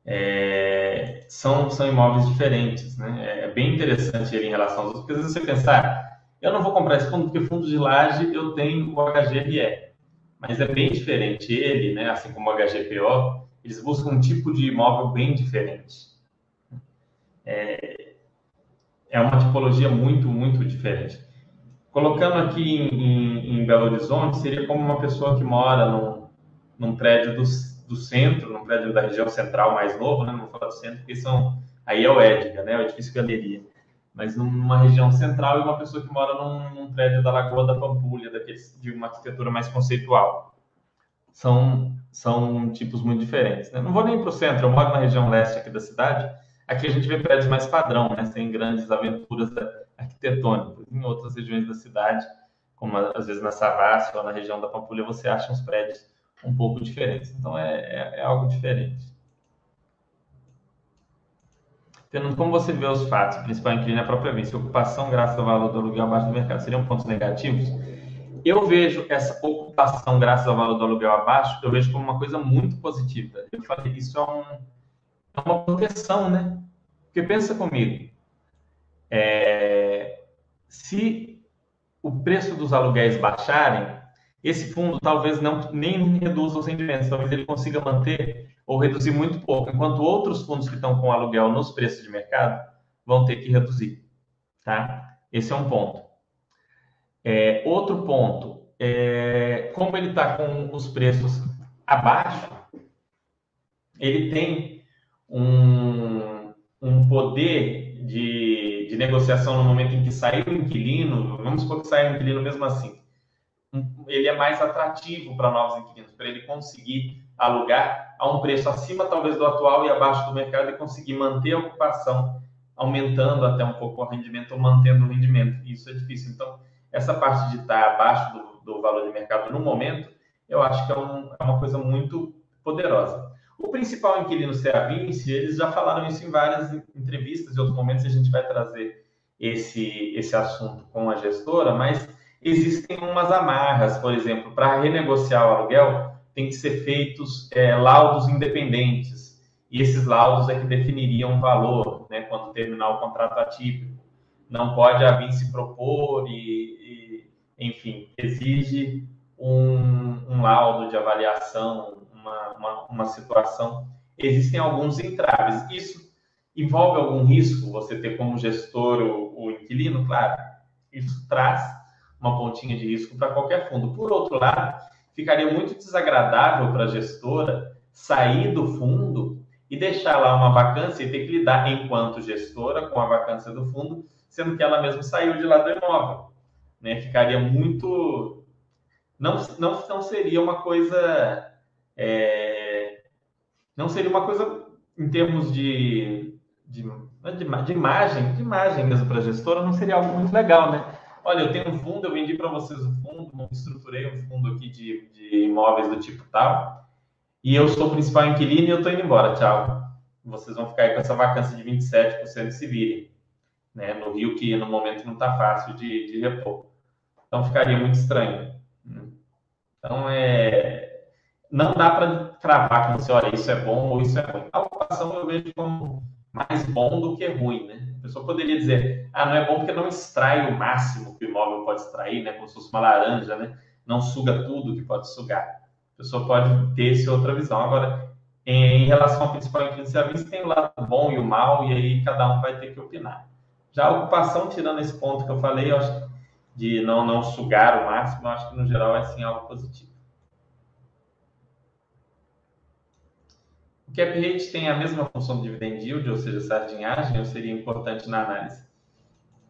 é, são, são imóveis diferentes, né? É bem interessante ele em relação aos outros, porque às vezes você pensar, ah, eu não vou comprar esse fundo porque fundo de laje eu tenho o HGRE, mas é bem diferente ele, né, assim como o HGPO, eles buscam um tipo de imóvel bem diferente. É, é uma tipologia muito, muito diferente. Colocando aqui em, em, em, Belo Horizonte, seria como uma pessoa que mora num, num prédio do, do centro, num prédio da região central mais novo, né? não vou falar do centro, porque são, aí é o Edga, né? o edifício Galeria. Mas numa região central e uma pessoa que mora num, num prédio da Lagoa da Pampulha, daqueles, de uma arquitetura mais conceitual. São, são tipos muito diferentes. Né? Não vou nem para o centro, eu moro na região leste aqui da cidade. Aqui a gente vê prédios mais padrão, né? sem grandes aventuras da, arquitetônicos. Em outras regiões da cidade, como às vezes na Savassi ou na região da Pampulha, você acha uns prédios um pouco diferentes. Então é, é, é algo diferente. Tendo como você vê os fatos, o principal inquilino é a própria vista, ocupação graças ao valor do aluguel abaixo do mercado, seriam pontos negativos? Eu vejo essa ocupação graças ao valor do aluguel abaixo, eu vejo como uma coisa muito positiva. Eu falei, isso é, um, é uma proteção, né? Porque pensa comigo, é, se o preço dos aluguéis baixarem, esse fundo talvez não nem reduza os rendimentos, talvez ele consiga manter ou reduzir muito pouco, enquanto outros fundos que estão com aluguel nos preços de mercado vão ter que reduzir, tá? Esse é um ponto. É, outro ponto, é, como ele está com os preços abaixo, ele tem um, um poder de de negociação no momento em que sair o inquilino, vamos supor que saia o inquilino mesmo assim, ele é mais atrativo para novos inquilinos, para ele conseguir alugar a um preço acima talvez do atual e abaixo do mercado e conseguir manter a ocupação, aumentando até um pouco o rendimento ou mantendo o rendimento. Isso é difícil. Então, essa parte de estar abaixo do, do valor de mercado no momento, eu acho que é, um, é uma coisa muito poderosa. O principal inquilino ser a Vinci, eles já falaram isso em várias entrevistas, em outros momentos a gente vai trazer esse, esse assunto com a gestora, mas existem umas amarras, por exemplo, para renegociar o aluguel, tem que ser feitos é, laudos independentes, e esses laudos é que definiriam o valor, né, quando terminar o contrato atípico. Não pode a Vinci propor e, e enfim, exige um, um laudo de avaliação uma, uma, uma situação, existem alguns entraves. Isso Envolve algum risco você ter como gestor o, o inquilino? Claro, isso traz uma pontinha de risco para qualquer fundo. Por outro lado, ficaria muito desagradável para a gestora sair do fundo e deixar lá uma vacância e ter que lidar, enquanto gestora, com a vacância do fundo, sendo que ela mesma saiu de lá do imóvel. Né? Ficaria muito. Não, não, não seria uma coisa. É... Não seria uma coisa em termos de, de, de, de imagem, de imagem mesmo para a gestora, não seria algo muito legal, né? Olha, eu tenho um fundo, eu vendi para vocês o fundo, estruturei um fundo aqui de, de imóveis do tipo tal, e eu sou o principal inquilino e eu estou indo embora, tchau. Vocês vão ficar aí com essa vacância de 27% e se virem. Né? No Rio, que no momento não está fácil de, de repor. Então ficaria muito estranho. Então é. Não dá para cravar como se, olha, isso é bom ou isso é ruim. A ocupação eu vejo como mais bom do que ruim, né? A pessoa poderia dizer, ah, não é bom porque não extrai o máximo que o imóvel pode extrair, né? Como se fosse uma laranja, né? Não suga tudo que pode sugar. A pessoa pode ter essa outra visão. Agora, em, relação ao principal inquilino serviço, tem o lado bom e o mal, e aí cada um vai ter que opinar. Já a ocupação, tirando esse ponto que eu falei, eu acho de não, não sugar o máximo, eu acho que no geral é sim algo positivo. O cap rate tem a mesma função do dividend yield, ou seja, sardinhagem, ou seria importante na análise?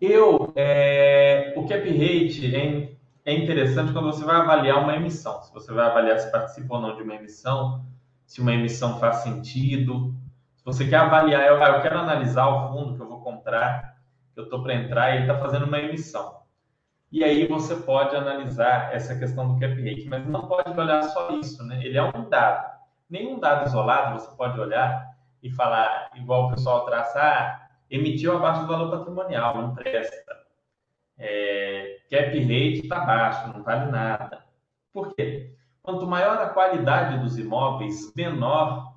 Eu, é, o cap rate é, é interessante quando você vai avaliar uma emissão. Se você vai avaliar se participa ou não de uma emissão, se uma emissão faz sentido. Se você quer avaliar, eu, eu quero analisar o fundo que eu vou comprar, que eu estou para entrar e ele está fazendo uma emissão. E aí você pode analisar essa questão do cap rate, mas não pode olhar só isso, né? Ele é um dado nenhum dado isolado você pode olhar e falar, igual o pessoal traça, ah, emitiu abaixo do valor patrimonial, não presta. É, cap rate está baixo, não vale nada. Por quê? Quanto maior a qualidade dos imóveis, menor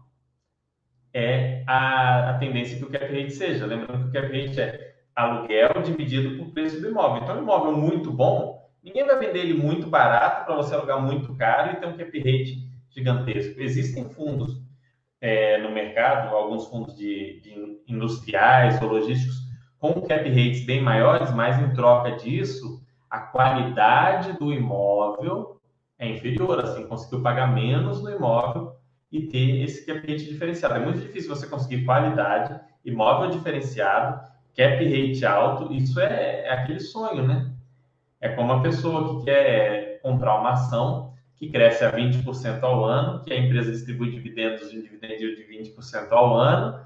é a, a tendência que o cap rate seja. Lembrando que o cap rate é aluguel dividido por preço do imóvel. Então, um imóvel muito bom, ninguém vai vender ele muito barato para você alugar muito caro e ter um cap rate gigantesco. Existem fundos é, no mercado, alguns fundos de, de, industriais ou logísticos com cap rates bem maiores, mas em troca disso, a qualidade do imóvel é inferior, assim, conseguiu pagar menos no imóvel e ter esse cap rate diferenciado. É muito difícil você conseguir qualidade, imóvel diferenciado, cap rate alto, isso é, é aquele sonho, né? É como a pessoa que quer comprar uma ação que cresce a 20% ao ano, que a empresa distribui dividendos de dividendo de 20% ao ano,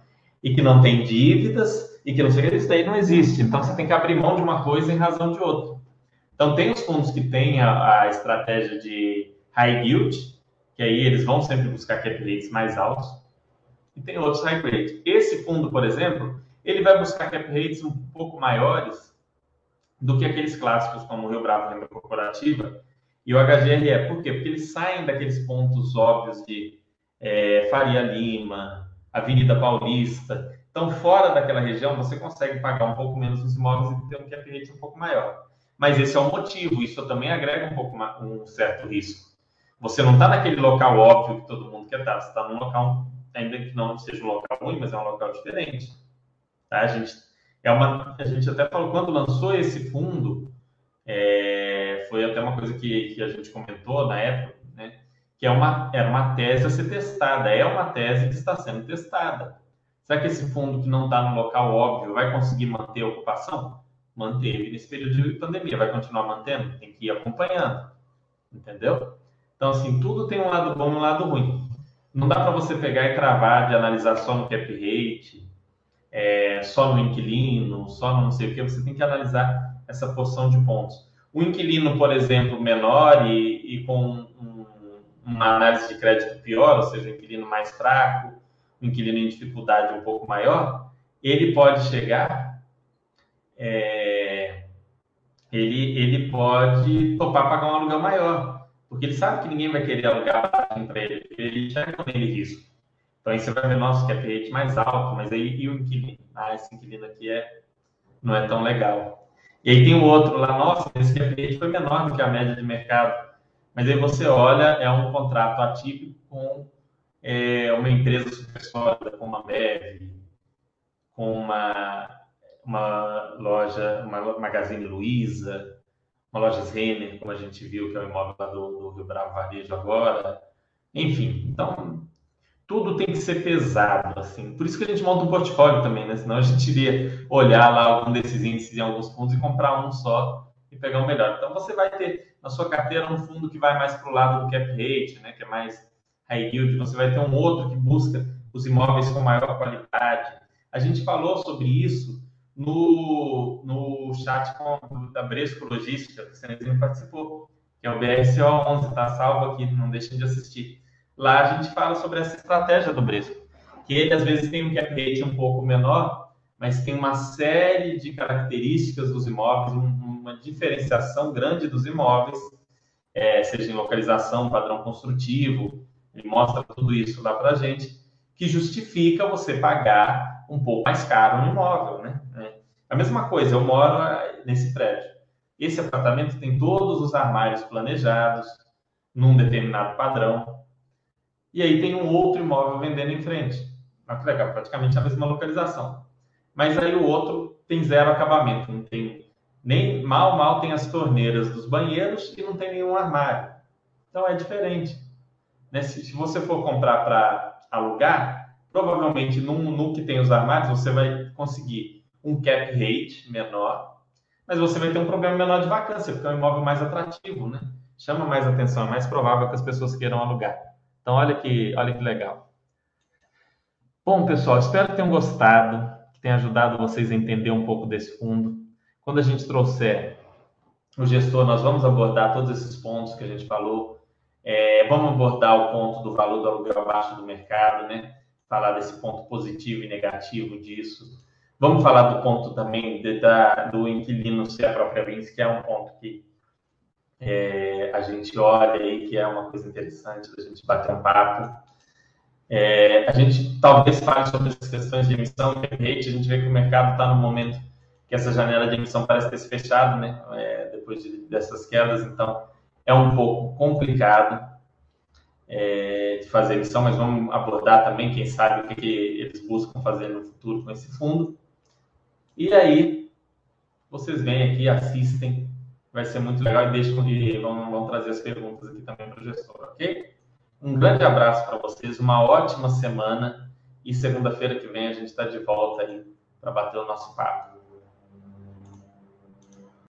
e que não tem dívidas, e que não sei o que, isso daí não existe. Então, você tem que abrir mão de uma coisa em razão de outra. Então, tem os fundos que têm a, a estratégia de high yield, que aí eles vão sempre buscar cap rates mais altos, e tem outros high grade. Esse fundo, por exemplo, ele vai buscar cap rates um pouco maiores do que aqueles clássicos como o Rio Bravo Renda Corporativa, e o HGRE, por quê? Porque eles saem daqueles pontos óbvios de é, Faria Lima, Avenida Paulista. Então, fora daquela região, você consegue pagar um pouco menos os imóveis e ter um cap rate um pouco maior. Mas esse é o motivo, isso também agrega um pouco um certo risco. Você não está naquele local óbvio que todo mundo quer estar, você está num local, ainda que não seja um local ruim, mas é um local diferente. Tá? A, gente, é uma, a gente até falou, quando lançou esse fundo, é, foi até uma coisa que, que a gente comentou na época, né? que é uma, era uma tese a ser testada, é uma tese que está sendo testada. Será que esse fundo que não está no local óbvio vai conseguir manter a ocupação? Manteve nesse período de pandemia, vai continuar mantendo? Tem que ir acompanhando, entendeu? Então, assim, tudo tem um lado bom e um lado ruim. Não dá para você pegar e travar de analisar só no cap rate, é, só no inquilino, só no não sei o que, você tem que analisar essa porção de pontos. O inquilino, por exemplo, menor e, e com um, uma análise de crédito pior, ou seja, um inquilino mais fraco, um inquilino em dificuldade um pouco maior, ele pode chegar, é, ele, ele pode topar pagar um aluguel maior, porque ele sabe que ninguém vai querer alugar para ele, ele enxerga nele risco. Então aí você vai ver, nossa, cap rate mais alto, mas aí e o inquilino? Ah, esse inquilino aqui é, não é tão legal. E aí tem o outro lá, nossa, esse cap foi menor do que a média de mercado. Mas aí você olha, é um contrato atípico com é, uma empresa super sólida, como a Bev, com uma, uma loja, uma Magazine Luiza, uma loja Renner, como a gente viu, que é o imóvel lá do, do Rio Bravo Varejo agora. Enfim, então tudo tem que ser pesado, assim. Por isso que a gente monta um portfólio também, né? Senão a gente iria olhar lá algum desses índices em alguns fundos e comprar um só e pegar o melhor. Então você vai ter na sua carteira um fundo que vai mais para o lado do cap rate, né? Que é mais high yield. Você vai ter um outro que busca os imóveis com maior qualidade. A gente falou sobre isso no, no chat com, da Bresco Logística, que o Cenezinho participou, que é o BSO11, tá salvo aqui, não deixem de assistir. Lá a gente fala sobre essa estratégia do Bresco, que ele às vezes tem um cap rate um pouco menor, mas tem uma série de características dos imóveis, uma diferenciação grande dos imóveis, é, seja em localização, padrão construtivo, ele mostra tudo isso lá para a gente, que justifica você pagar um pouco mais caro no imóvel, né? É. A mesma coisa, eu moro nesse prédio. Esse apartamento tem todos os armários planejados, num determinado padrão, e aí tem um outro imóvel vendendo em frente. Legal, praticamente a mesma localização. Mas aí o outro tem zero acabamento, não tem nem mal, mal tem as torneiras dos banheiros e não tem nenhum armário. Então é diferente. Né? Se, se você for comprar para alugar, provavelmente no, no que tem os armários você vai conseguir um cap rate menor, mas você vai ter um problema menor de vacância, porque é um imóvel mais atrativo, né? Chama mais atenção, é mais provável que as pessoas queiram alugar. Então, olha que, olha que legal. Bom, pessoal, espero que tenham gostado, que tenha ajudado vocês a entender um pouco desse fundo. Quando a gente trouxer o gestor, nós vamos abordar todos esses pontos que a gente falou. É, vamos abordar o ponto do valor do aluguel abaixo do mercado, né? Falar desse ponto positivo e negativo disso. Vamos falar do ponto também de, da, do inquilino ser a própria Vinci, que é um ponto que é, a gente olha aí, que é uma coisa interessante da gente bater um papo. É, a gente talvez fale sobre essas questões de emissão e a gente vê que o mercado está no momento que essa janela de emissão parece ter se fechado, né? É, depois de, dessas quedas, então é um pouco complicado é, de fazer emissão, mas vamos abordar também, quem sabe, o que, que eles buscam fazer no futuro com esse fundo. E aí, vocês vêm aqui, assistem vai ser muito legal e deixam e vão, vão trazer as perguntas aqui também para o gestor, ok? Um grande abraço para vocês, uma ótima semana e segunda-feira que vem a gente está de volta aí para bater o nosso papo.